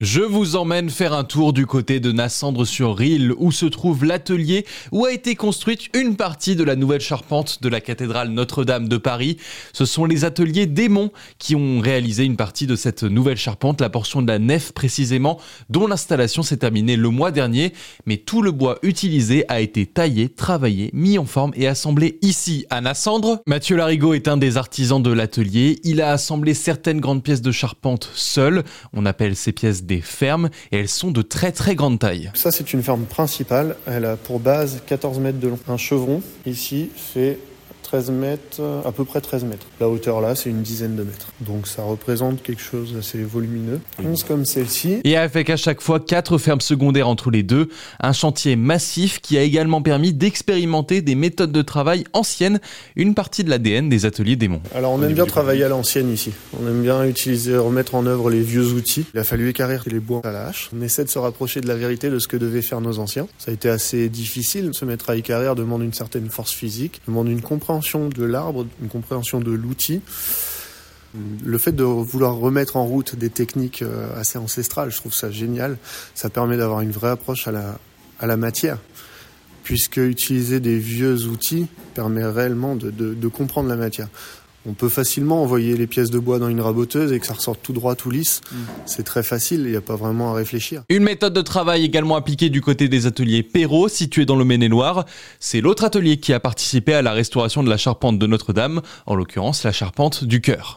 Je vous emmène faire un tour du côté de Nassandre-sur-Rille où se trouve l'atelier où a été construite une partie de la nouvelle charpente de la cathédrale Notre-Dame de Paris. Ce sont les ateliers Démon qui ont réalisé une partie de cette nouvelle charpente, la portion de la nef précisément, dont l'installation s'est terminée le mois dernier. Mais tout le bois utilisé a été taillé, travaillé, mis en forme et assemblé ici à Nassandre. Mathieu Larigot est un des artisans de l'atelier. Il a assemblé certaines grandes pièces de charpente seul. On appelle ces pièces des fermes et elles sont de très très grande taille. Ça c'est une ferme principale, elle a pour base 14 mètres de long. Un chevron ici fait 13 mètres, à peu près 13 mètres. La hauteur là, c'est une dizaine de mètres. Donc ça représente quelque chose d'assez volumineux. 11 comme celle-ci. Et avec à chaque fois quatre fermes secondaires entre les deux, un chantier massif qui a également permis d'expérimenter des méthodes de travail anciennes, une partie de l'ADN des ateliers démons. Alors on aime bien travailler à l'ancienne ici. On aime bien utiliser, remettre en œuvre les vieux outils. Il a fallu écarrir les bois à la hache. On essaie de se rapprocher de la vérité de ce que devaient faire nos anciens. Ça a été assez difficile. Se mettre à écarrir demande une certaine force physique, demande une compréhension de l'arbre, une compréhension de l'outil. Le fait de vouloir remettre en route des techniques euh, assez ancestrales, je trouve ça génial. Ça permet d'avoir une vraie approche à la, à la matière, puisque utiliser des vieux outils permet réellement de, de comprendre la matière. On peut facilement envoyer les pièces de bois dans une raboteuse et que ça ressorte tout droit, tout lisse. Mm. C'est très facile, il n'y a pas vraiment à réfléchir. Une méthode de travail également appliquée du côté des ateliers Perrault, situés dans le Maine-et-Loire. C'est l'autre atelier qui a participé à la restauration de la charpente de Notre-Dame, en l'occurrence la charpente du cœur.